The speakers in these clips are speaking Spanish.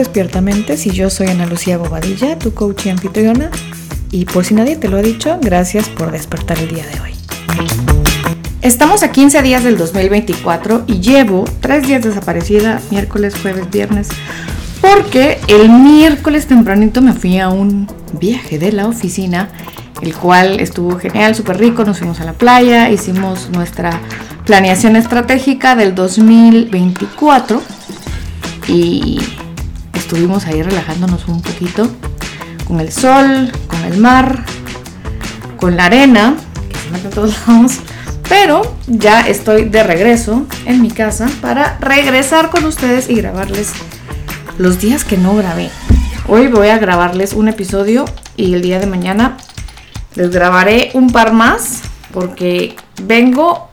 Despiertamente y yo soy Ana Lucía Bobadilla, tu coach y anfitriona. Y por si nadie te lo ha dicho, gracias por despertar el día de hoy. Estamos a 15 días del 2024 y llevo 3 días desaparecida, miércoles, jueves, viernes, porque el miércoles tempranito me fui a un viaje de la oficina, el cual estuvo genial, súper rico, nos fuimos a la playa, hicimos nuestra planeación estratégica del 2024 y estuvimos ahí relajándonos un poquito con el sol, con el mar, con la arena, que se mete a todos lados. Pero ya estoy de regreso en mi casa para regresar con ustedes y grabarles los días que no grabé. Hoy voy a grabarles un episodio y el día de mañana les grabaré un par más porque vengo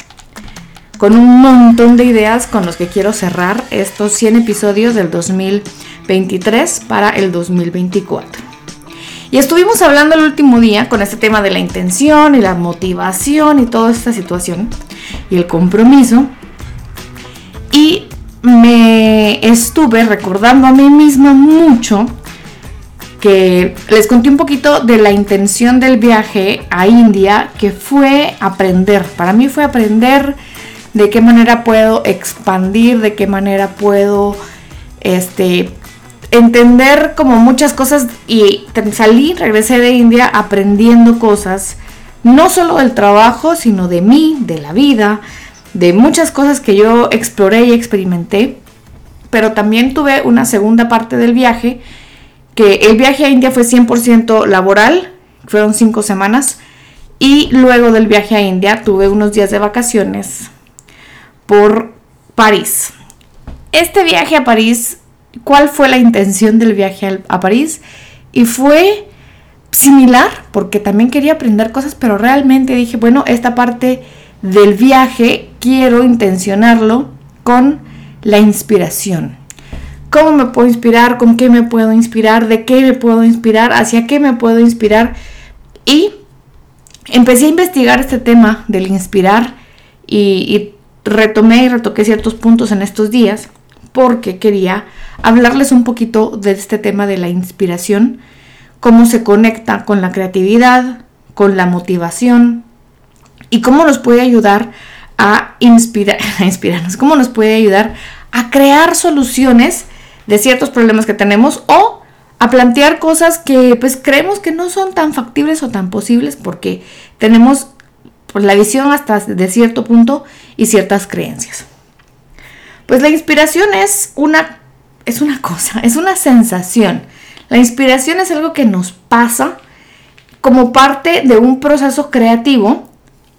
con un montón de ideas con los que quiero cerrar estos 100 episodios del 2020 23 para el 2024. Y estuvimos hablando el último día con este tema de la intención y la motivación y toda esta situación y el compromiso. Y me estuve recordando a mí misma mucho que les conté un poquito de la intención del viaje a India, que fue aprender. Para mí fue aprender de qué manera puedo expandir, de qué manera puedo este, entender como muchas cosas y salí, regresé de India aprendiendo cosas, no solo del trabajo, sino de mí, de la vida, de muchas cosas que yo exploré y experimenté. Pero también tuve una segunda parte del viaje, que el viaje a India fue 100% laboral, fueron cinco semanas, y luego del viaje a India tuve unos días de vacaciones por París. Este viaje a París cuál fue la intención del viaje a París y fue similar porque también quería aprender cosas, pero realmente dije, bueno, esta parte del viaje quiero intencionarlo con la inspiración. ¿Cómo me puedo inspirar? ¿Con qué me puedo inspirar? ¿De qué me puedo inspirar? ¿Hacia qué me puedo inspirar? Y empecé a investigar este tema del inspirar y, retomé y retoqué ciertos puntos en estos días porque quería hablarles un poquito de este tema de la inspiración, cómo se conecta con la creatividad, con la motivación y cómo nos puede ayudar a, a inspirarnos, cómo nos puede ayudar a crear soluciones de ciertos problemas que tenemos o a plantear cosas que pues creemos que no son tan factibles o tan posibles porque tenemos pues, la visión hasta de cierto punto y ciertas creencias. Pues la inspiración es una, es una cosa, es una sensación. La inspiración es algo que nos pasa como parte de un proceso creativo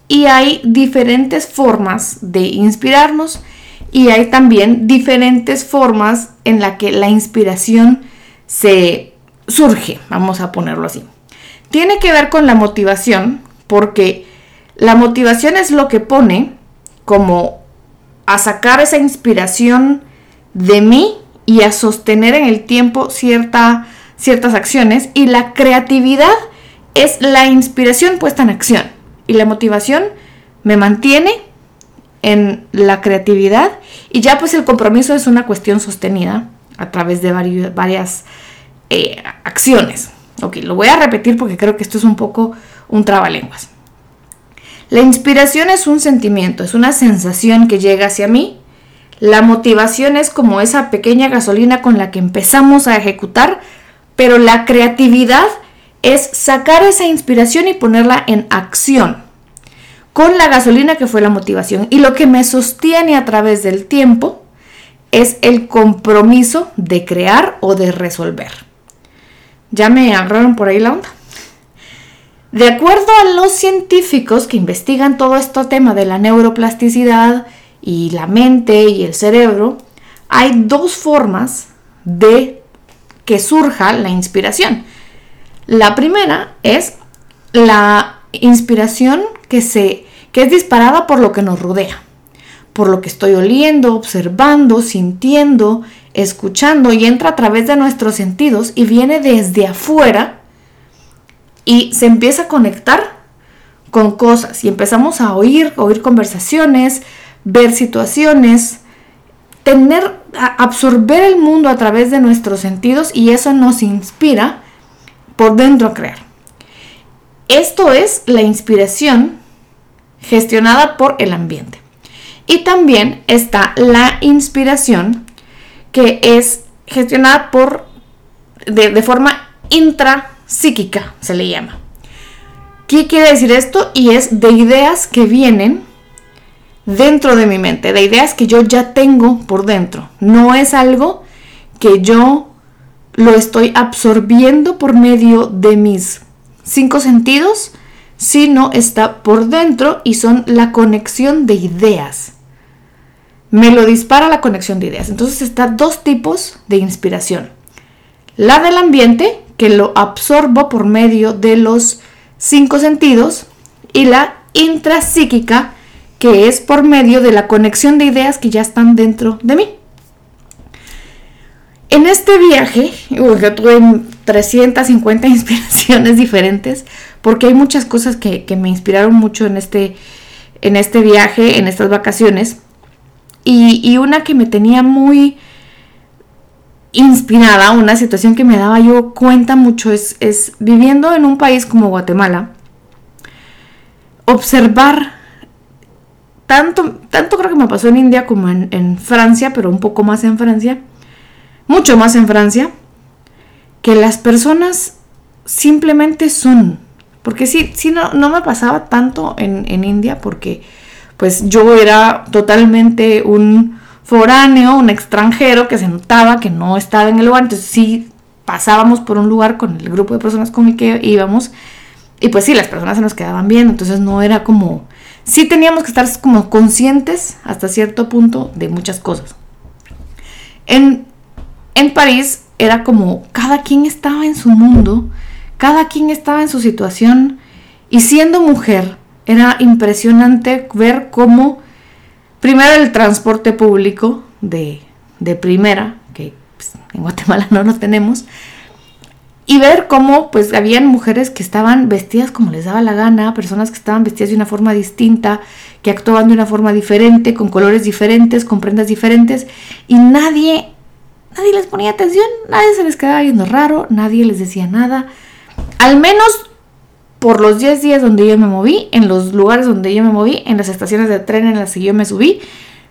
y hay diferentes formas de inspirarnos y hay también diferentes formas en la que la inspiración se surge, vamos a ponerlo así. Tiene que ver con la motivación porque la motivación es lo que pone como a sacar esa inspiración de mí y a sostener en el tiempo cierta, ciertas acciones. Y la creatividad es la inspiración puesta en acción. Y la motivación me mantiene en la creatividad y ya pues el compromiso es una cuestión sostenida a través de varias eh, acciones. Ok, lo voy a repetir porque creo que esto es un poco un trabalenguas. La inspiración es un sentimiento, es una sensación que llega hacia mí. La motivación es como esa pequeña gasolina con la que empezamos a ejecutar, pero la creatividad es sacar esa inspiración y ponerla en acción con la gasolina que fue la motivación. Y lo que me sostiene a través del tiempo es el compromiso de crear o de resolver. ¿Ya me agarraron por ahí la onda? De acuerdo a los científicos que investigan todo este tema de la neuroplasticidad y la mente y el cerebro, hay dos formas de que surja la inspiración. La primera es la inspiración que, se, que es disparada por lo que nos rodea, por lo que estoy oliendo, observando, sintiendo, escuchando y entra a través de nuestros sentidos y viene desde afuera y se empieza a conectar con cosas y empezamos a oír, oír conversaciones, ver situaciones, tener absorber el mundo a través de nuestros sentidos y eso nos inspira por dentro a crear. Esto es la inspiración gestionada por el ambiente. Y también está la inspiración que es gestionada por de, de forma intrapsíquica, se le llama. ¿Qué quiere decir esto? Y es de ideas que vienen dentro de mi mente, de ideas que yo ya tengo por dentro. No es algo que yo lo estoy absorbiendo por medio de mis cinco sentidos, sino está por dentro y son la conexión de ideas. Me lo dispara la conexión de ideas. Entonces está dos tipos de inspiración. La del ambiente, que lo absorbo por medio de los cinco sentidos, y la intrapsíquica, que es por medio de la conexión de ideas que ya están dentro de mí. En este viaje, yo tuve 350 inspiraciones diferentes, porque hay muchas cosas que, me inspiraron mucho en este, en este viaje, en estas vacaciones, y, y, una que me tenía muy inspirada, una situación que me daba yo cuenta mucho, es, es viviendo en un país como Guatemala, observar tanto, tanto creo que me pasó en India como en, Francia, pero un poco más en Francia, mucho más en Francia, que las personas simplemente son. Porque sí, sí no, no me pasaba tanto en, en, India porque pues yo era totalmente un foráneo, un extranjero que se notaba que no estaba en el lugar. Entonces sí pasábamos por un lugar con el grupo de personas con el que íbamos y pues sí, las personas se nos quedaban bien. Entonces no era como sí teníamos que estar como conscientes hasta cierto punto de muchas cosas. En, en París era como cada quien estaba en su mundo, cada quien estaba en su situación y siendo mujer era impresionante ver cómo primero el transporte público de, de primera, que pues, en Guatemala no lo tenemos, y ver cómo pues habían mujeres que estaban vestidas como les daba la gana, personas que estaban vestidas de una forma distinta, que actuaban de una forma diferente, con colores diferentes, con prendas diferentes y nadie nadie les ponía atención, nadie se les quedaba viendo raro, nadie les decía nada. Al menos por los 10 días donde yo me moví, en los lugares donde yo me moví, en las estaciones de tren en las que yo me subí,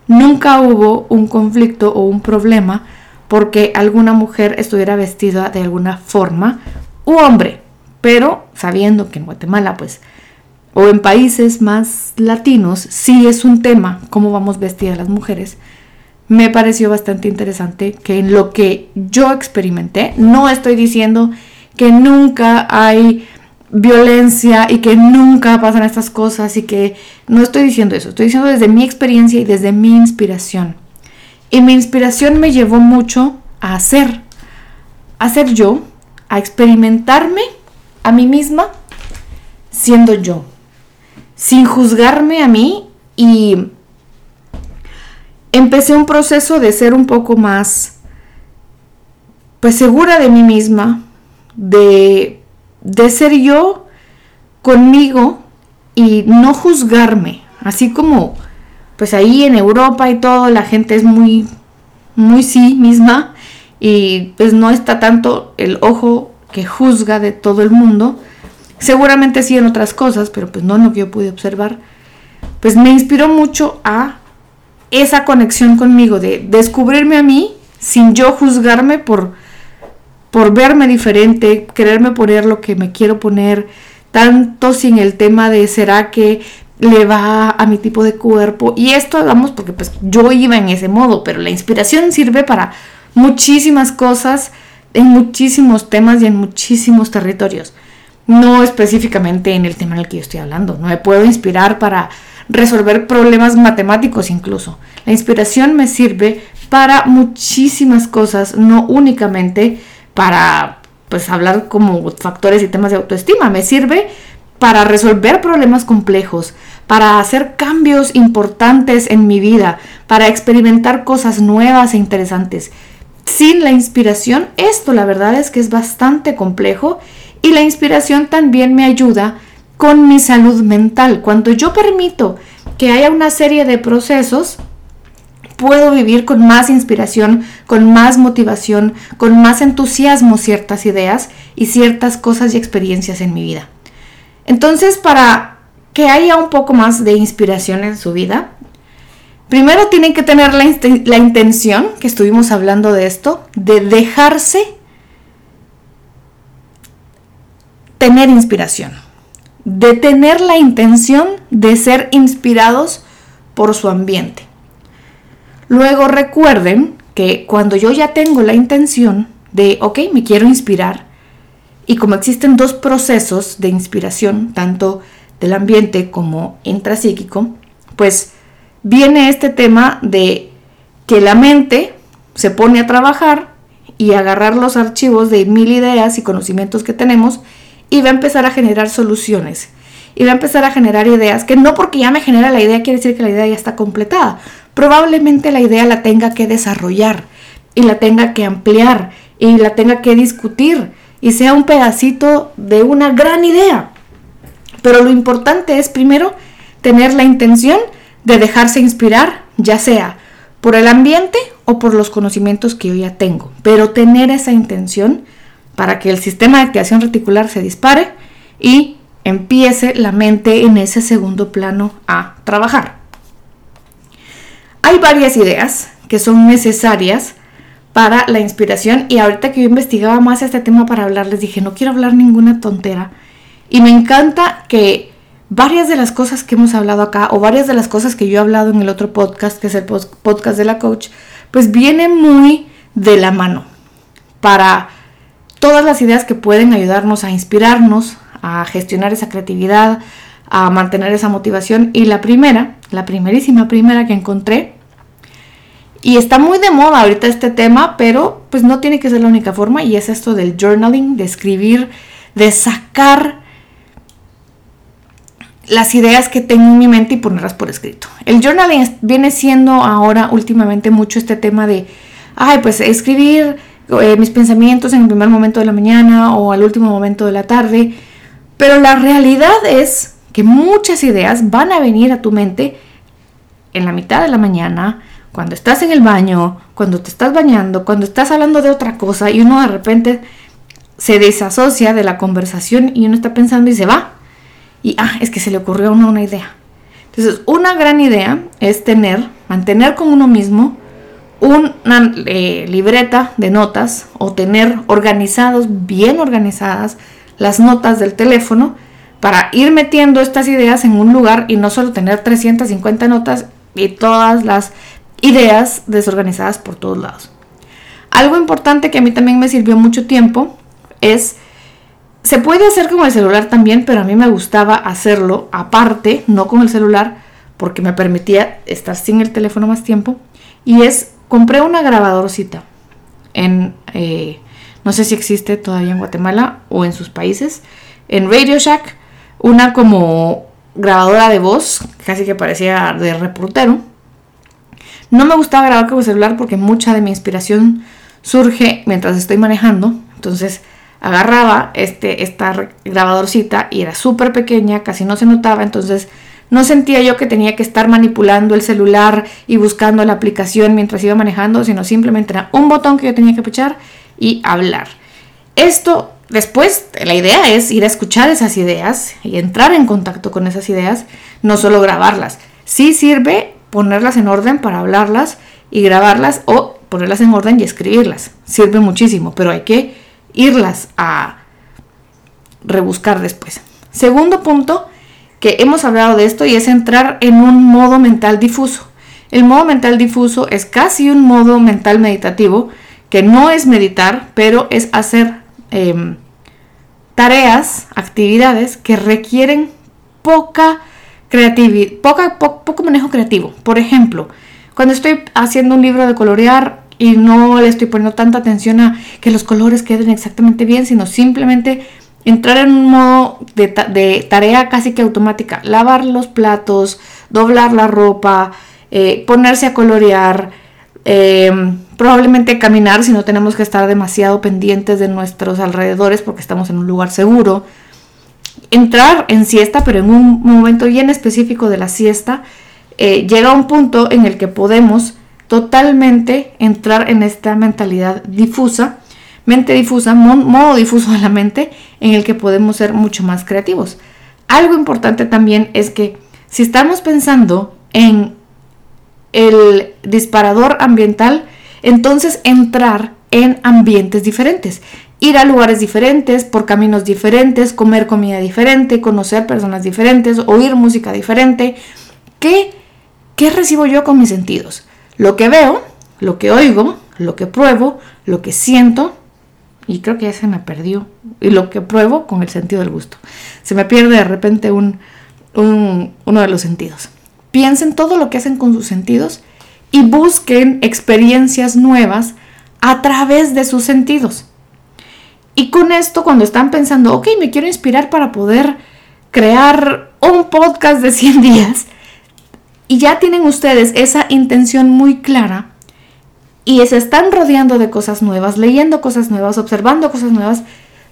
nunca hubo un conflicto o un problema porque alguna mujer estuviera vestida de alguna forma u hombre, pero sabiendo que en Guatemala pues o en países más latinos sí es un tema cómo vamos vestidas las mujeres, me pareció bastante interesante que en lo que yo experimenté, no estoy diciendo que nunca hay violencia y que nunca pasan estas cosas y que no estoy diciendo eso, estoy diciendo desde mi experiencia y desde mi inspiración. Y mi inspiración me llevó mucho a hacer, a ser yo, a experimentarme a mí misma siendo yo, sin juzgarme a mí y empecé un proceso de ser un poco más, pues segura de mí misma, de, de ser yo conmigo y no juzgarme, así como pues ahí en Europa y todo la gente es muy, muy sí misma y pues no está tanto el ojo que juzga de todo el mundo. Seguramente sí en otras cosas, pero pues no en lo que yo pude observar. Pues me inspiró mucho a esa conexión conmigo, de descubrirme a mí sin yo juzgarme por, por verme diferente, quererme poner lo que me quiero poner, tanto sin el tema de será que le va a mi tipo de cuerpo. Y esto hagamos porque pues yo iba en ese modo, pero la inspiración sirve para muchísimas cosas, en muchísimos temas y en muchísimos territorios. No específicamente en el tema en el que yo estoy hablando. No me puedo inspirar para resolver problemas matemáticos incluso. La inspiración me sirve para muchísimas cosas, no únicamente para pues hablar como factores y temas de autoestima. Me sirve para resolver problemas complejos, para hacer cambios importantes en mi vida, para experimentar cosas nuevas e interesantes. Sin la inspiración, esto la verdad es que es bastante complejo y la inspiración también me ayuda con mi salud mental. Cuando yo permito que haya una serie de procesos puedo vivir con más inspiración, con más motivación, con más entusiasmo ciertas ideas y ciertas cosas y experiencias en mi vida. Entonces, para que haya un poco más de inspiración en su vida, primero tienen que tener la, intención, que estuvimos hablando de esto, de dejarse tener inspiración, de tener la intención de ser inspirados por su ambiente. Luego recuerden que cuando yo ya tengo la intención de, ok, me quiero inspirar, y como existen dos procesos de inspiración, tanto del ambiente como intrapsíquico, pues viene este tema de que la mente se pone a trabajar y agarrar los archivos de mil ideas y conocimientos que tenemos y va a empezar a generar soluciones y va a empezar a generar ideas que no porque ya me genera la idea quiere decir que la idea ya está completada. Probablemente la idea la tenga que desarrollar y la tenga que ampliar y la tenga que discutir y sea un pedacito de una gran idea. Pero lo importante es primero tener la intención de dejarse inspirar, ya sea por el ambiente o por los conocimientos que yo ya tengo. Pero tener esa intención para que el sistema de activación reticular se dispare y empiece la mente en ese segundo plano a trabajar. Hay varias ideas que son necesarias para la inspiración y ahorita que yo investigaba más este tema para hablarles dije no quiero hablar ninguna tontera y me encanta que varias de las cosas que hemos hablado acá o varias de las cosas que yo he hablado en el otro podcast que es el podcast de la coach pues vienen muy de la mano para todas las ideas que pueden ayudarnos a inspirarnos, a gestionar esa creatividad, a mantener esa motivación. Y la primera, la primerísima primera que encontré, y está muy de moda ahorita este tema, pero pues no tiene que ser la única forma, y es esto del journaling, de escribir, de sacar las ideas que tengo en mi mente y ponerlas por escrito. El journaling viene siendo ahora últimamente mucho este tema de, ay, pues escribir eh, mis pensamientos en el primer momento de la mañana o al último momento de la tarde. Pero la realidad es que muchas ideas van a venir a tu mente en la mitad de la mañana, cuando estás en el baño, cuando te estás bañando, cuando estás hablando de otra cosa y uno de repente se desasocia de la conversación y uno está pensando y se va. Y, ah, es que se le ocurrió a uno una idea. Entonces, una gran idea es tener, mantener con uno mismo una eh, libreta de notas o tener organizados, bien organizadas, las notas del teléfono para ir metiendo estas ideas en un lugar y no solo tener 350 notas y todas las ideas desorganizadas por todos lados. Algo importante que a mí también me sirvió mucho tiempo es, se puede hacer con el celular también, pero a mí me gustaba hacerlo aparte, no con el celular, porque me permitía estar sin el teléfono más tiempo, y es compré una grabadorcita en, eh, no sé si existe todavía en Guatemala o en sus países, en Radio Shack, una como grabadora de voz, casi que parecía de reportero. No me gustaba grabar con el celular porque mucha de mi inspiración surge mientras estoy manejando, entonces agarraba este, esta grabadorcita y era súper pequeña, casi no se notaba, entonces no sentía yo que tenía que estar manipulando el celular y buscando la aplicación mientras iba manejando, sino simplemente era un botón que yo tenía que pichar y hablar. Esto después, la idea es ir a escuchar esas ideas y entrar en contacto con esas ideas, no solo grabarlas. Sí sirve ponerlas en orden para hablarlas y grabarlas o ponerlas en orden y escribirlas. Sirve muchísimo, pero hay que irlas a rebuscar después. Segundo punto, que hemos hablado de esto y es entrar en un modo mental difuso. El modo mental difuso es casi un modo mental meditativo, que no es meditar, pero es hacer em, tareas, actividades que requieren poca creatividad, poca, poco manejo creativo. Por ejemplo, cuando estoy haciendo un libro de colorear y no le estoy poniendo tanta atención a que los colores queden exactamente bien, sino simplemente entrar en un modo de, tarea casi que automática, lavar los platos, doblar la ropa, eh, ponerse a colorear, eh, probablemente caminar si no tenemos que estar demasiado pendientes de nuestros alrededores porque estamos en un lugar seguro. Entrar en siesta, pero en un momento bien específico de la siesta, eh, llega a un punto en el que podemos totalmente entrar en esta mentalidad difusa, mente difusa, modo difuso de la mente, en el que podemos ser mucho más creativos. Algo importante también es que si estamos pensando en el disparador ambiental, entonces entrar en ambientes diferentes, ir a lugares diferentes, por caminos diferentes, comer comida diferente, conocer personas diferentes, oír música diferente. ¿Qué, qué recibo yo con mis sentidos? Lo que veo, lo que oigo, lo que pruebo, lo que siento, y creo que ya se me perdió, y lo que pruebo con el sentido del gusto. Se me pierde de repente un, uno de los sentidos. Piensen todo lo que hacen con sus sentidos y busquen experiencias nuevas a través de sus sentidos. Y con esto, cuando están pensando, ok, me quiero inspirar para poder crear un podcast de 100 días, y ya tienen ustedes esa intención muy clara, y se están rodeando de cosas nuevas, leyendo cosas nuevas, observando cosas nuevas,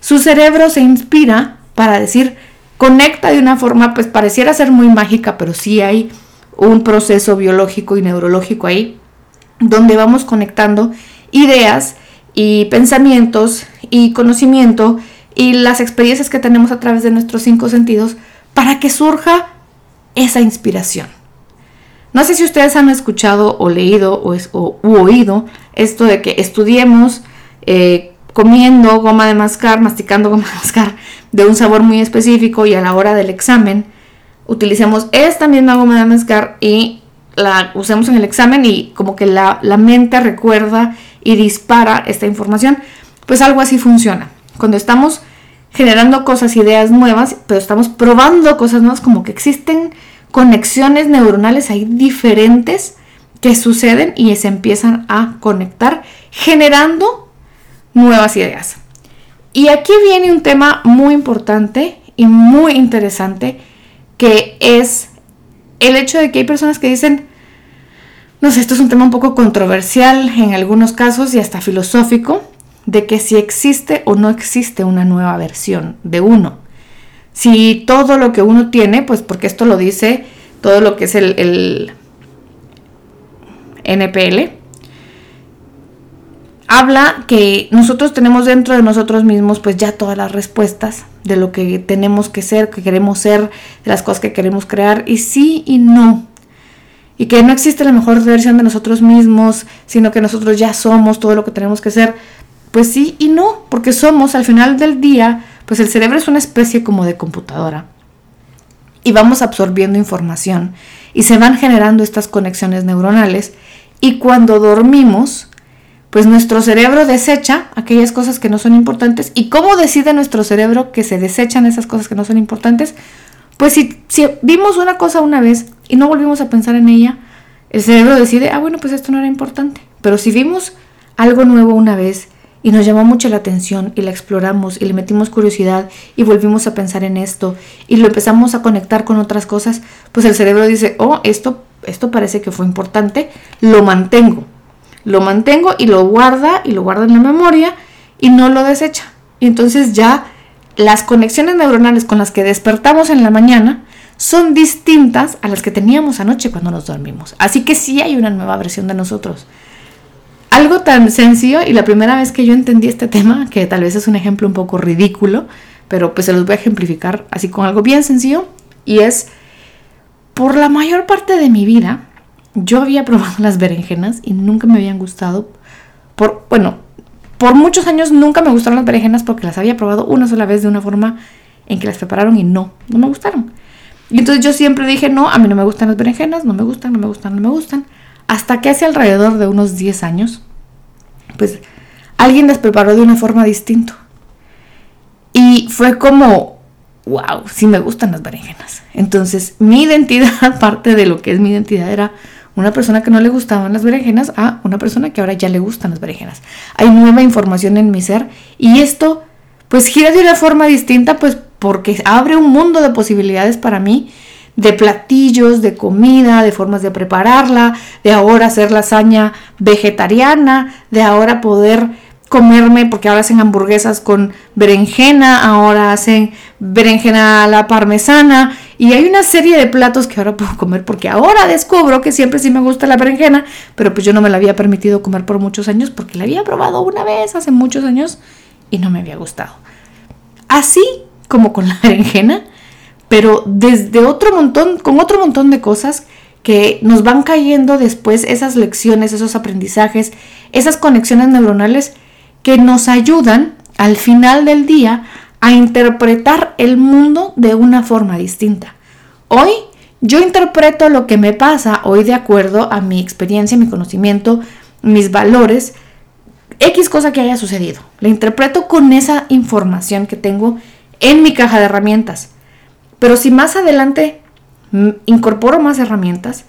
su cerebro se inspira para decir, conecta de una forma, pues pareciera ser muy mágica, pero sí hay un proceso biológico y neurológico ahí, donde vamos conectando ideas y pensamientos y conocimiento y las experiencias que tenemos a través de nuestros cinco sentidos para que surja esa inspiración. No sé si ustedes han escuchado o leído o, oído esto de que estudiemos eh, comiendo goma de mascar, masticando goma de mascar de un sabor muy específico y a la hora del examen utilicemos esta misma goma de mascar y la usemos en el examen y como que la, la mente recuerda y dispara esta información, pues algo así funciona. Cuando estamos generando cosas, ideas nuevas, pero estamos probando cosas nuevas, como que existen conexiones neuronales ahí diferentes que suceden y se empiezan a conectar, generando nuevas ideas. Y aquí viene un tema muy importante y muy interesante, que es el hecho de que hay personas que dicen, no sé, esto es un tema un poco controversial en algunos casos y hasta filosófico, de que si existe o no existe una nueva versión de uno. Si todo lo que uno tiene, pues porque esto lo dice todo lo que es el, NPL, habla que nosotros tenemos dentro de nosotros mismos pues ya todas las respuestas de lo que tenemos que ser, que queremos ser, de las cosas que queremos crear, y sí y no y que no existe la mejor versión de nosotros mismos, sino que nosotros ya somos todo lo que tenemos que ser. Pues sí y no, porque somos al final del día, pues el cerebro es una especie como de computadora. Y vamos absorbiendo información y se van generando estas conexiones neuronales y cuando dormimos, pues nuestro cerebro desecha aquellas cosas que no son importantes. ¿Y cómo decide nuestro cerebro que se desechan esas cosas que no son importantes? Pues si, si vimos una cosa una vez y no volvimos a pensar en ella, el cerebro decide, ah, bueno, pues esto no era importante. Pero si vimos algo nuevo una vez y nos llamó mucho la atención y la exploramos y le metimos curiosidad y volvimos a pensar en esto y lo empezamos a conectar con otras cosas, pues el cerebro dice, oh, esto, esto parece que fue importante, lo mantengo. Lo mantengo y lo guarda y lo guarda en la memoria y no lo desecha. Y entonces ya las conexiones neuronales con las que despertamos en la mañana son distintas a las que teníamos anoche cuando nos dormimos. Así que sí hay una nueva versión de nosotros. Algo tan sencillo y la primera vez que yo entendí este tema, que tal vez es un ejemplo un poco ridículo, pero pues se los voy a ejemplificar así con algo bien sencillo, y es, por la mayor parte de mi vida, yo había probado las berenjenas y nunca me habían gustado. Por, bueno, por muchos años nunca me gustaron las berenjenas porque las había probado una sola vez de una forma en que las prepararon y no, no me gustaron. Y entonces yo siempre dije, no, a mí no me gustan las berenjenas, no me gustan, no me gustan, no me gustan. Hasta que hace alrededor de unos 10 años, pues alguien las preparó de una forma distinta. Y fue como, wow, sí me gustan las berenjenas. Entonces mi identidad, parte de lo que es mi identidad, era una persona que no le gustaban las berenjenas a una persona que ahora ya le gustan las berenjenas. Hay nueva información en mi ser y esto pues gira de una forma distinta pues porque abre un mundo de posibilidades para mí de platillos, de comida, de formas de prepararla, de ahora hacer lasaña vegetariana, de ahora poder comerme, porque ahora hacen hamburguesas con berenjena, ahora hacen berenjena a la parmesana Y hay una serie de platos que ahora puedo comer porque ahora descubro que siempre sí me gusta la berenjena, pero pues yo no me la había permitido comer por muchos años porque la había probado una vez hace muchos años y no me había gustado. Así como con la berenjena, pero desde otro montón, con otro montón de cosas que nos van cayendo después esas lecciones, esos aprendizajes, esas conexiones neuronales que nos ayudan al final del día a interpretar el mundo de una forma distinta. Hoy yo interpreto lo que me pasa hoy de acuerdo a mi experiencia, mi conocimiento, mis valores, X cosa que haya sucedido. La interpreto con esa información que tengo en mi caja de herramientas. Pero si más adelante incorporo más herramientas,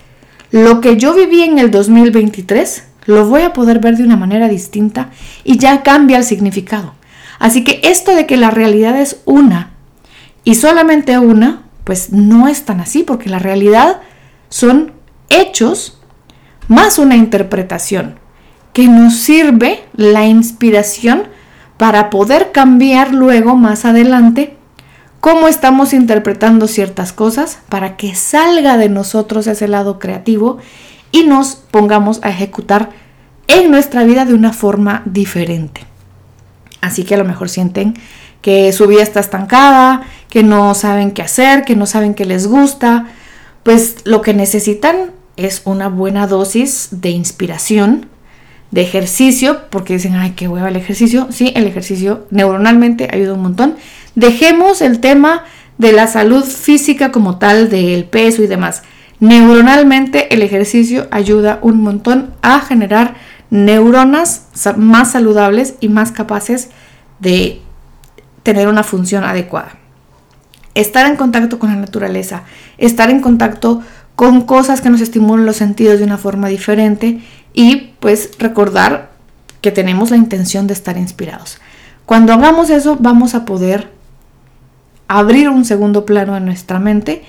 lo que yo viví en el 2023 lo voy a poder ver de una manera distinta y ya cambia el significado. Así que esto de que la realidad es una y solamente una, pues no es tan así, porque la realidad son hechos más una interpretación que nos sirve la inspiración para poder cambiar luego más adelante cómo estamos interpretando ciertas cosas para que salga de nosotros ese lado creativo y nos pongamos a ejecutar en nuestra vida de una forma diferente. Así que a lo mejor sienten que su vida está estancada, que no saben qué hacer, que no saben qué les gusta, pues lo que necesitan es una buena dosis de inspiración, de ejercicio, porque dicen, ay, qué hueva el ejercicio. Sí, el ejercicio neuronalmente ayuda un montón. Dejemos el tema de la salud física como tal, del peso y demás. Neuronalmente el ejercicio ayuda un montón a generar neuronas más saludables y más capaces de tener una función adecuada. Estar en contacto con la naturaleza, estar en contacto con cosas que nos estimulan los sentidos de una forma diferente y pues recordar que tenemos la intención de estar inspirados. Cuando hagamos eso vamos a poder abrir un segundo plano en nuestra mente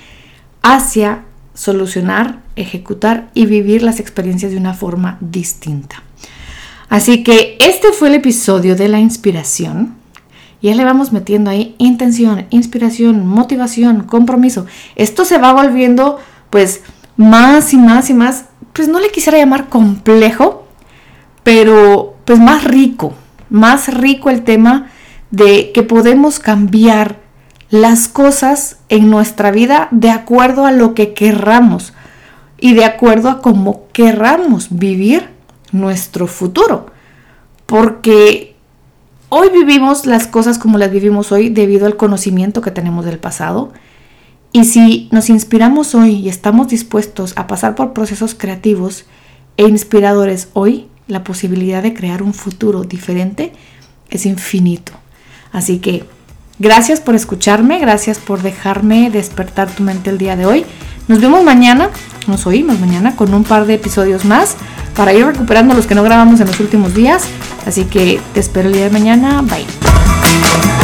hacia solucionar, ejecutar y vivir las experiencias de una forma distinta. Así que este fue el episodio de la inspiración. Ya le vamos metiendo ahí intención, inspiración, motivación, compromiso. Esto se va volviendo pues más y más y más, pues no le quisiera llamar complejo, pero pues más rico, más rico el tema de que podemos cambiar las cosas en nuestra vida de acuerdo a lo que querramos y de acuerdo a cómo querramos vivir nuestro futuro. Porque hoy vivimos las cosas como las vivimos hoy debido al conocimiento que tenemos del pasado. Y si nos inspiramos hoy y estamos dispuestos a pasar por procesos creativos e inspiradores hoy, la posibilidad de crear un futuro diferente es infinito. Así que gracias por escucharme, gracias por dejarme despertar tu mente el día de hoy. Nos vemos mañana, nos oímos mañana con un par de episodios más para ir recuperando los que no grabamos en los últimos días. Así que te espero el día de mañana. Bye.